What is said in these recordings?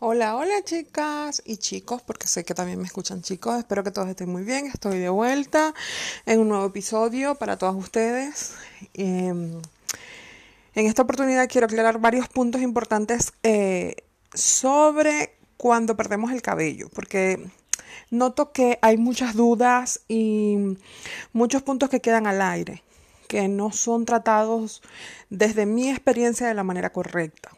Hola, hola chicas y chicos, porque sé que también me escuchan chicos. Espero que todos estén muy bien. Estoy de vuelta en un nuevo episodio para todos ustedes. Em, en esta oportunidad quiero aclarar varios puntos importantes eh, sobre cuando perdemos el cabello, porque noto que hay muchas dudas y muchos puntos que quedan al aire, que no son tratados desde mi experiencia de la manera correcta.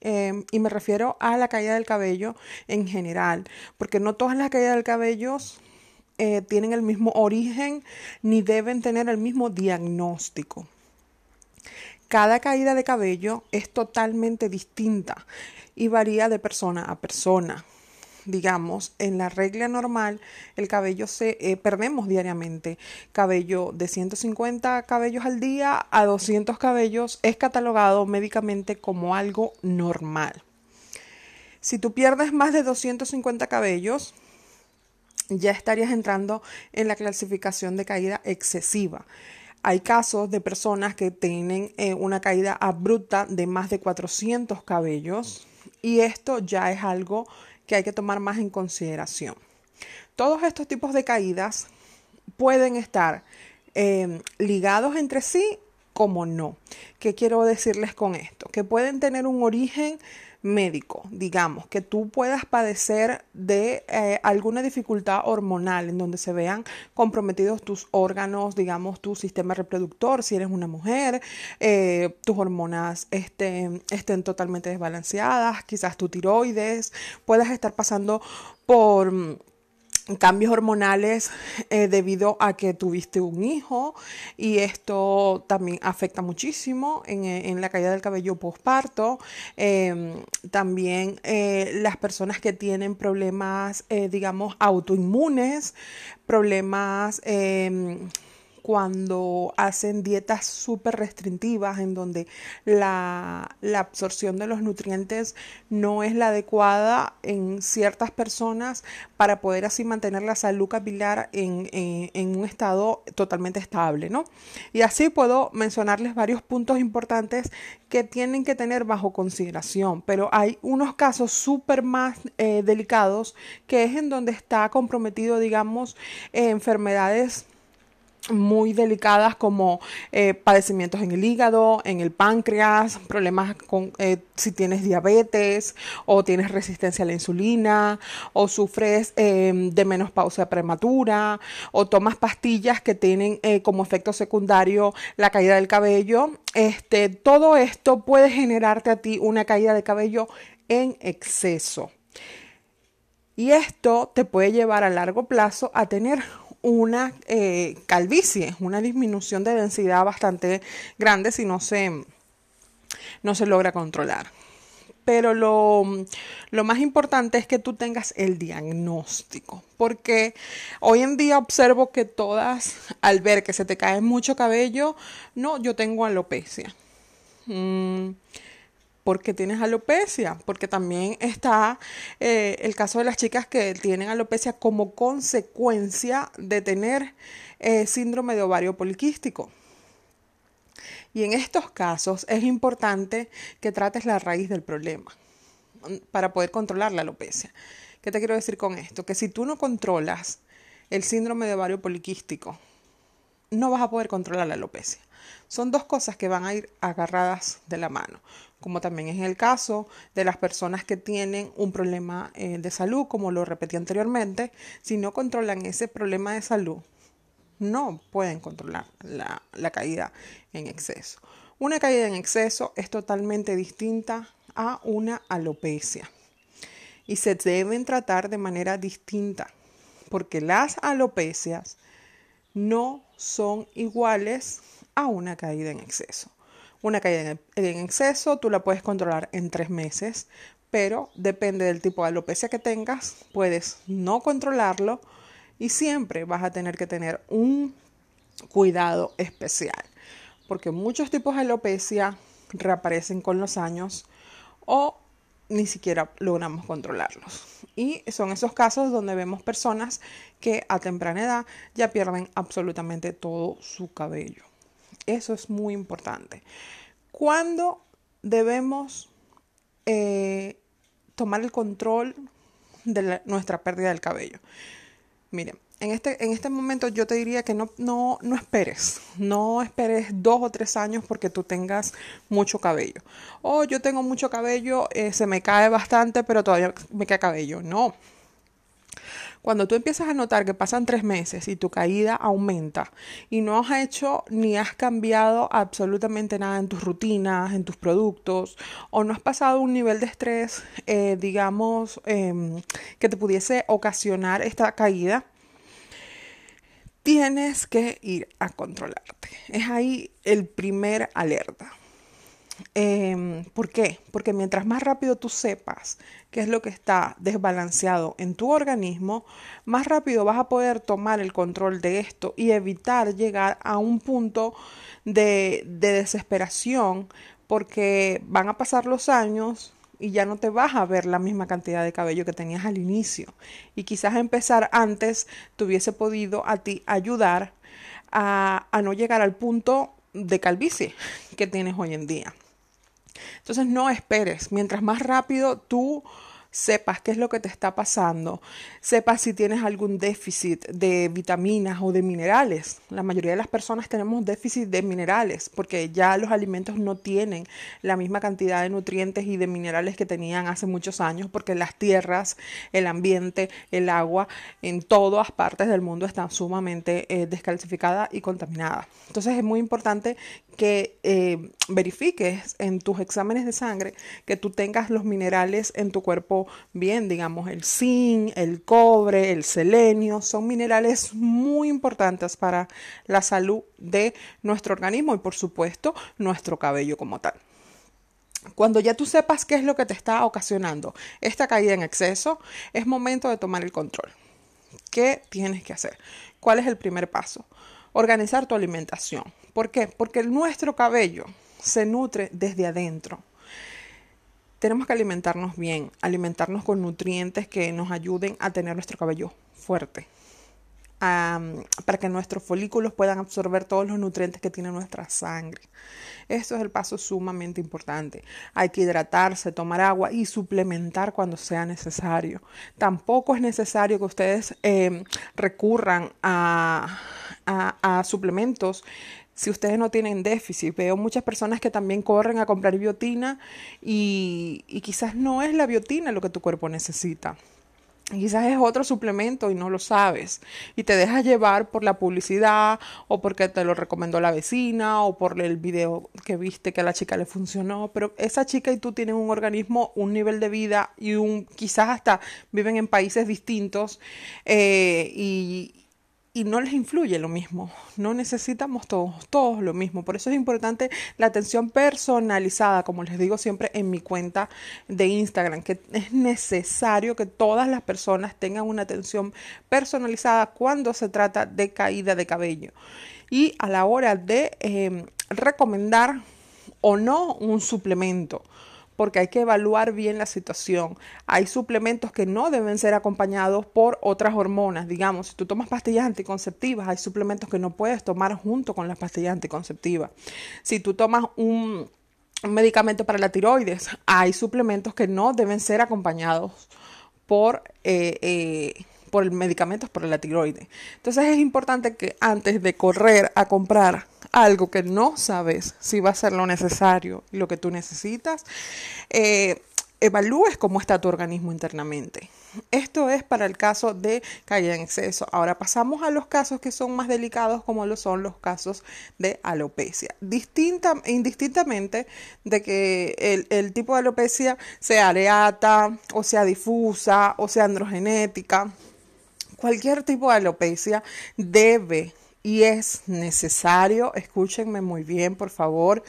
Em, y me refiero a la caída del cabello en general, porque no todas las caídas del cabello eh, tienen el mismo origen ni deben tener el mismo diagnóstico. Cada caída de cabello es totalmente distinta y varía de persona a persona digamos, en la regla normal, el cabello se eh, perdemos diariamente. Cabello de 150 cabellos al día a 200 cabellos es catalogado médicamente como algo normal. Si tú pierdes más de 250 cabellos, ya estarías entrando en la clasificación de caída excesiva. Hay casos de personas que tienen eh, una caída abrupta de más de 400 cabellos y esto ya es algo que hay que tomar más en consideración. Todos estos tipos de caídas pueden estar eh, ligados entre sí como no. ¿Qué quiero decirles con esto? Que pueden tener un origen médico, digamos, que tú puedas padecer de eh, alguna dificultad hormonal en donde se vean comprometidos tus órganos, digamos, tu sistema reproductor, si eres una mujer, eh, tus hormonas estén, estén totalmente desbalanceadas, quizás tu tiroides, puedas estar pasando por cambios hormonales eh, debido a que tuviste un hijo y esto también afecta muchísimo en, eh, la caída del cabello postparto. Em, también eh, las personas que tienen problemas, digamos, autoinmunes, problemas em, cuando hacen dietas súper restrictivas en donde la, absorción de los nutrientes no es la adecuada en ciertas personas para poder así mantener la salud capilar en, en un estado totalmente estable, ¿no? Y así puedo mencionarles varios puntos importantes que tienen que tener bajo consideración, pero hay unos casos súper más eh, delicados que es en donde está comprometido, digamos, enfermedades muy delicadas como eh, padecimientos en el hígado, en el páncreas, problemas con eh, si tienes diabetes o tienes resistencia a la insulina o sufres em, de menopausia prematura o tomas pastillas que tienen eh, como efecto secundario la caída del cabello. Este, todo esto puede generarte a ti una caída de cabello en exceso. Y esto te puede llevar a largo plazo a tener una eh, calvicie, una disminución de densidad bastante grande si no se, no se logra controlar. Pero lo, lo, más importante es que tú tengas el diagnóstico, porque hoy en día observo que todas, al ver que se te cae mucho cabello, no, yo tengo alopecia. Mm, porque tienes alopecia, porque también está eh, el caso de las chicas que tienen alopecia como consecuencia de tener eh, síndrome de ovario poliquístico. Y en estos casos es importante que trates la raíz del problema mm, para poder controlar la alopecia. ¿Qué te quiero decir con esto? Que si tú no controlas el síndrome de ovario poliquístico, no vas a poder controlar la alopecia. Son dos cosas que van a ir agarradas de la mano como también es el caso de las personas que tienen un problema eh, de salud, como lo repetí anteriormente, si no controlan ese problema de salud, no pueden controlar la, la caída en exceso. Una caída en exceso es totalmente distinta a una alopecia y se deben tratar de manera distinta porque las alopecias no son iguales a una caída en exceso. Una caída en exceso tú la puedes controlar en tres meses, pero depende del tipo de alopecia que tengas, puedes no controlarlo y siempre vas a tener que tener un cuidado especial, porque muchos tipos de alopecia reaparecen con los años o ni siquiera logramos controlarlos. Y son esos casos donde vemos personas que a temprana edad ya pierden absolutamente todo su cabello. Eso es muy importante. ¿Cuándo debemos eh, tomar el control de nuestra pérdida del cabello. Miren, en este, en este momento yo te diría que no, no, no esperes, no esperes dos o tres años porque tú tengas mucho cabello. O yo tengo mucho cabello, eh, se me cae bastante, pero todavía me cae cabello. No, cuando tú empiezas a notar que pasan tres meses y tu caída aumenta y no has hecho ni has cambiado absolutamente nada en tus rutinas, en tus productos, o no has pasado un nivel de estrés, eh, digamos, em, que te pudiese ocasionar esta caída, tienes que ir a controlarte. Es ahí el primer alerta. Eh, ¿Por qué? Porque mientras más rápido tú sepas qué es lo que está desbalanceado en tu organismo, más rápido vas a poder tomar el control de esto y evitar llegar a un punto de, de desesperación porque van a pasar los años y ya no te vas a ver la misma cantidad de cabello que tenías al inicio. Y quizás empezar antes te hubiese podido a ti ayudar a, a no llegar al punto de calvicie que tienes hoy en día. Entonces no esperes, mientras más rápido tú sepas qué es lo que te está pasando, sepas si tienes algún déficit de vitaminas o de minerales. La mayoría de las personas tenemos déficit de minerales porque ya los alimentos no tienen la misma cantidad de nutrientes y de minerales que tenían hace muchos años porque las tierras, el ambiente, el agua en todas partes del mundo están sumamente eh, descalcificadas y contaminadas. Entonces es muy importante que eh, verifiques en tus exámenes de sangre que tú tengas los minerales en tu cuerpo bien, digamos, el zinc, el cobre, el selenio, son minerales muy importantes para la salud de nuestro organismo y por supuesto nuestro cabello como tal. Cuando ya tú sepas qué es lo que te está ocasionando esta caída en exceso, es momento de tomar el control. ¿Qué tienes que hacer? ¿Cuál es el primer paso? Organizar tu alimentación. ¿Por qué? Porque nuestro cabello se nutre desde adentro tenemos que alimentarnos bien, alimentarnos con nutrientes que nos ayuden a tener nuestro cabello fuerte, para que nuestros folículos puedan absorber todos los nutrientes que tiene nuestra sangre. Esto es el paso sumamente importante. Hay que hidratarse, tomar agua y suplementar cuando sea necesario. Tampoco es necesario que ustedes em, recurran a, a suplementos si ustedes no tienen déficit. Veo muchas personas que también corren a comprar biotina y, quizás no es la biotina lo que tu cuerpo necesita. Quizás es otro suplemento y no lo sabes. Y te dejas llevar por la publicidad o porque te lo recomendó la vecina o por el video que viste que a la chica le funcionó. Pero esa chica y tú tienen un organismo, un nivel de vida y un quizás hasta viven en países distintos eh, y, y no les influye lo mismo. No necesitamos todos, todos lo mismo. Por eso es importante la atención personalizada, como les digo siempre en mi cuenta de Instagram, que es necesario que todas las personas tengan una atención personalizada cuando se trata de caída de cabello. Y a la hora de eh, recomendar o no un suplemento porque hay que evaluar bien la situación. Hay suplementos que no deben ser acompañados por otras hormonas. Digamos, si tú tomas pastillas anticonceptivas, hay suplementos que no puedes tomar junto con las pastillas anticonceptivas. Si tú tomas un, medicamento para la tiroides, hay suplementos que no deben ser acompañados por... Eh, eh, por para la tiroides. Entonces es importante que antes de correr a comprar algo que no sabes si va a ser lo necesario y lo que tú necesitas, eh, evalúes cómo está tu organismo internamente. Esto es para el caso de caída en exceso. Ahora pasamos a los casos que son más delicados, como lo son los casos de alopecia. Distinta, indistintamente de que el, el tipo de alopecia sea areata, o sea difusa, o sea androgenética, cualquier tipo de alopecia debe y es necesario, escúchenme muy bien por favor,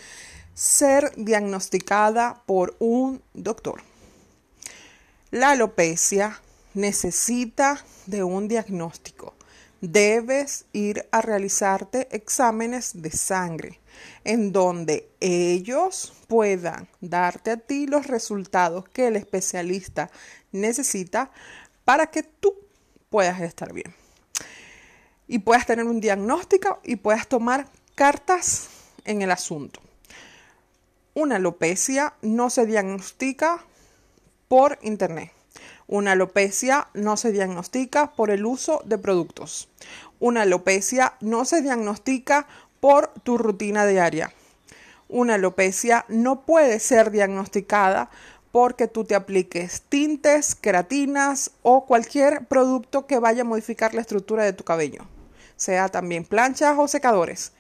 ser diagnosticada por un doctor. La alopecia necesita de un diagnóstico. Debes ir a realizarte exámenes de sangre en donde ellos puedan darte a ti los resultados que el especialista necesita para que tú puedas estar bien y puedas tener un diagnóstico y puedas tomar cartas en el asunto. Una alopecia no se diagnostica por internet. Una alopecia no se diagnostica por el uso de productos. Una alopecia no se diagnostica por tu rutina diaria. Una alopecia no puede ser diagnosticada porque tú te apliques tintes, queratinas o cualquier producto que vaya a modificar la estructura de tu cabello, sea también planchas o secadores.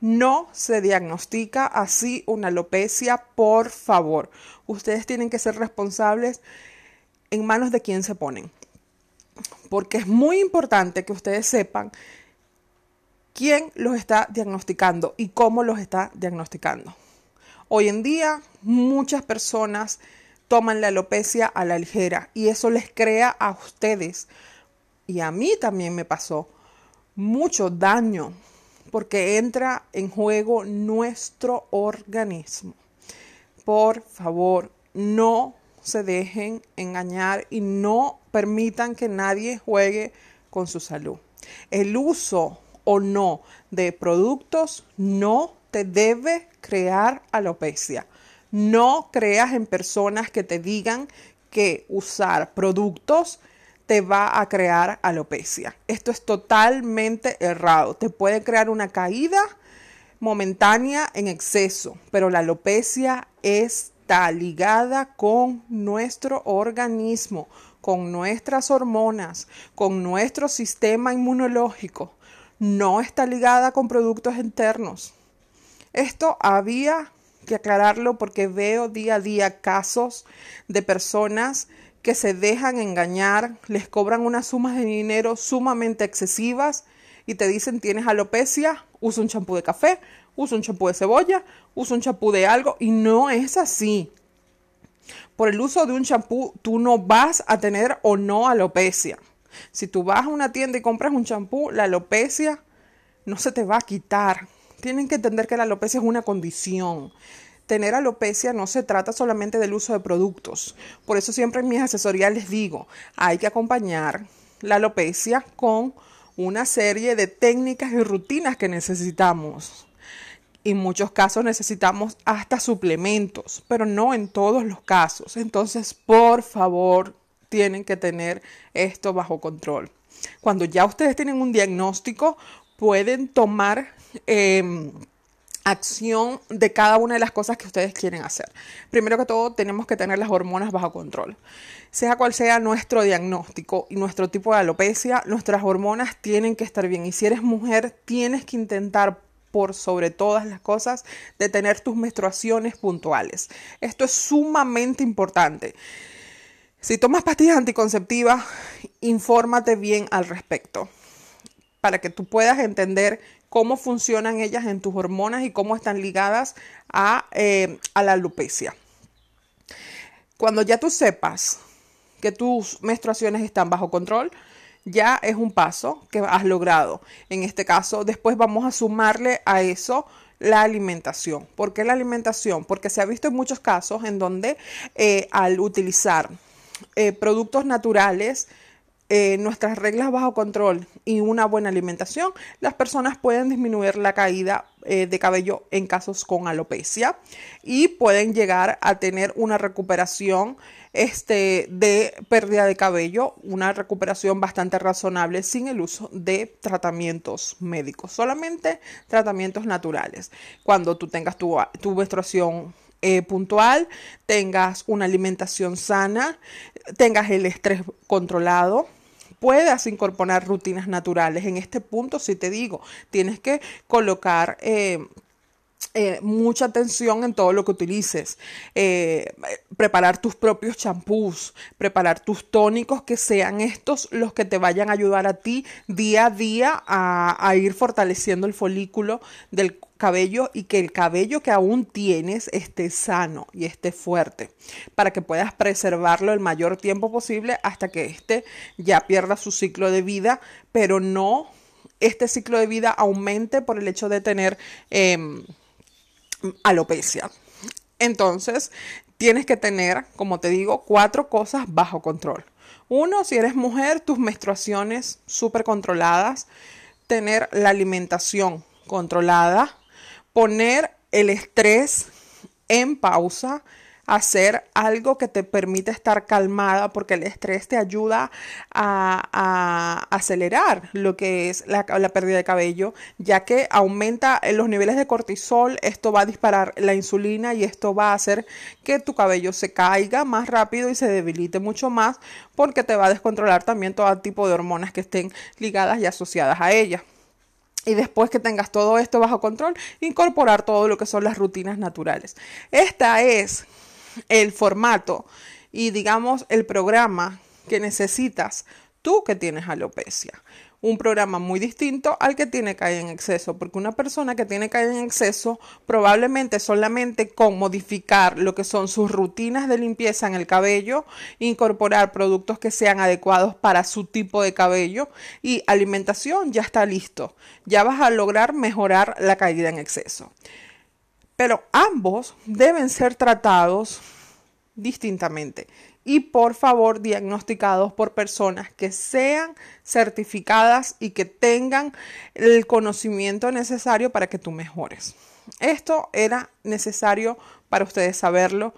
No se diagnostica así una alopecia, por favor. Ustedes tienen que ser responsables en manos de quién se ponen. Porque es muy importante que ustedes sepan quién los está diagnosticando y cómo los está diagnosticando. Hoy en día muchas personas toman la alopecia a la ligera y eso les crea a ustedes y a mí también me pasó mucho daño porque entra en juego nuestro organismo. Por favor, no se dejen engañar y no permitan que nadie juegue con su salud. El uso o no de productos no te debe crear alopecia. No creas en personas que te digan que usar productos te va a crear alopecia. Esto es totalmente errado. Te puede crear una caída momentánea en exceso, pero la alopecia está ligada con nuestro organismo, con nuestras hormonas, con nuestro sistema inmunológico. No está ligada con productos internos. Esto había que aclararlo porque veo día a día casos de personas que se dejan engañar, les cobran unas sumas de dinero sumamente excesivas y te dicen tienes alopecia, usa un champú de café, usa un champú de cebolla, usa un champú de algo y no es así. Por el uso de un champú tú no vas a tener o no alopecia. Si tú vas a una tienda y compras un champú, la alopecia no se te va a quitar tienen que entender que la alopecia es una condición. Tener alopecia no se trata solamente del uso de productos. Por eso siempre en mis asesorías les digo, hay que acompañar la alopecia con una serie de técnicas y rutinas que necesitamos. En muchos casos necesitamos hasta suplementos, pero no en todos los casos. Entonces, por favor, tienen que tener esto bajo control. Cuando ya ustedes tienen un diagnóstico, pueden tomar em, acción de cada una de las cosas que ustedes quieren hacer. Primero que todo, tenemos que tener las hormonas bajo control. Sea cual sea nuestro diagnóstico y nuestro tipo de alopecia, nuestras hormonas tienen que estar bien. Y si eres mujer, tienes que intentar por sobre todas las cosas de tener tus menstruaciones puntuales. Esto es sumamente importante. Si tomas pastillas anticonceptivas, infórmate bien al respecto para que tú puedas entender cómo funcionan ellas en tus hormonas y cómo están ligadas a, eh, a la alopecia. Cuando ya tú sepas que tus menstruaciones están bajo control, ya es un paso que has logrado. En este caso, después vamos a sumarle a eso la alimentación. ¿Por qué la alimentación? Porque se ha visto en muchos casos en donde eh, al utilizar eh, productos naturales, eh, nuestras reglas bajo control y una buena alimentación, las personas pueden disminuir la caída eh, de cabello en casos con alopecia y pueden llegar a tener una recuperación este, de pérdida de cabello, una recuperación bastante razonable sin el uso de tratamientos médicos, solamente tratamientos naturales. Cuando tú tengas tu, tu menstruación eh, puntual, tengas una alimentación sana, tengas el estrés controlado, puedas incorporar rutinas naturales. En este punto, si te digo, tienes que colocar... Eh, eh, mucha atención en todo lo que utilices. Eh, preparar tus propios champús, preparar tus tónicos que sean estos los que te vayan a ayudar a ti día a día a, ir fortaleciendo el folículo del cabello y que el cabello que aún tienes esté sano y esté fuerte para que puedas preservarlo el mayor tiempo posible hasta que éste ya pierda su ciclo de vida, pero no este ciclo de vida aumente por el hecho de tener em, alopecia. Entonces, tienes que tener, como te digo, cuatro cosas bajo control. Uno, si eres mujer, tus menstruaciones súper controladas, tener la alimentación controlada, poner el estrés en pausa, hacer algo que te permite estar calmada porque el estrés te ayuda a, acelerar lo que es la, la, pérdida de cabello, ya que aumenta los niveles de cortisol, esto va a disparar la insulina y esto va a hacer que tu cabello se caiga más rápido y se debilite mucho más porque te va a descontrolar también todo tipo de hormonas que estén ligadas y asociadas a ella. Y después que tengas todo esto bajo control, incorporar todo lo que son las rutinas naturales. Esta es el formato y digamos el programa que necesitas tú que tienes alopecia un programa muy distinto al que tiene caída en exceso, porque una persona que tiene caída en exceso probablemente solamente con modificar lo que son sus rutinas de limpieza en el cabello, incorporar productos que sean adecuados para su tipo de cabello y alimentación ya está listo. Ya vas a lograr mejorar la caída en exceso. Pero ambos deben ser tratados distintamente y por favor diagnosticados por personas que sean certificadas y que tengan el conocimiento necesario para que tú mejores. Esto era necesario para ustedes saberlo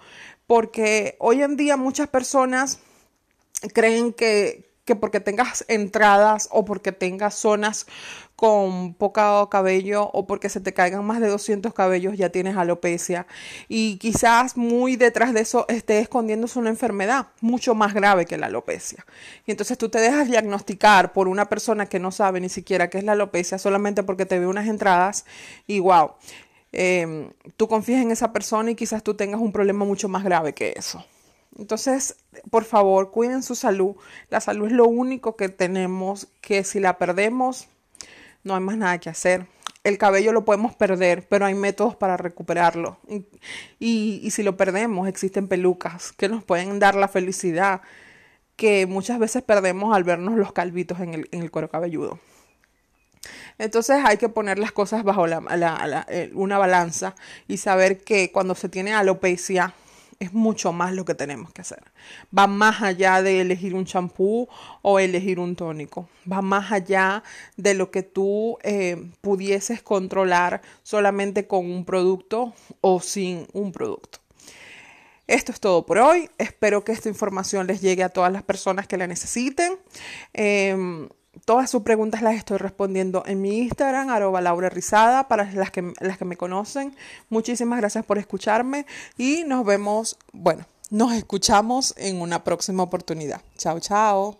porque hoy en día muchas personas creen que, que porque tengas entradas o porque tengas zonas con poco cabello o porque se te caigan más de 200 cabellos ya tienes alopecia y quizás muy detrás de eso esté escondiéndose una enfermedad mucho más grave que la alopecia. Y entonces tú te dejas diagnosticar por una persona que no sabe ni siquiera qué es la alopecia solamente porque te ve unas entradas y wow, em, tú confías en esa persona y quizás tú tengas un problema mucho más grave que eso. Entonces, por favor, cuiden su salud. La salud es lo único que tenemos que si la perdemos, no hay más nada que hacer. El cabello lo podemos perder, pero hay métodos para recuperarlo. Y, si lo perdemos, existen pelucas que nos pueden dar la felicidad que muchas veces perdemos al vernos los calvitos en el, en el cuero cabelludo. Entonces hay que poner las cosas bajo eh, una balanza y saber que cuando se tiene alopecia es mucho más lo que tenemos que hacer. Va más allá de elegir un champú o elegir un tónico. Va más allá de lo que tú eh, pudieses controlar solamente con un producto o sin un producto. Esto es todo por hoy. Espero que esta información les llegue a todas las personas que la necesiten. Em, Todas sus preguntas las estoy respondiendo en mi Instagram, arroba Laura Rizada, para las que, las que me conocen. Muchísimas gracias por escucharme y nos vemos, bueno, nos escuchamos en una próxima oportunidad. Chao, chao.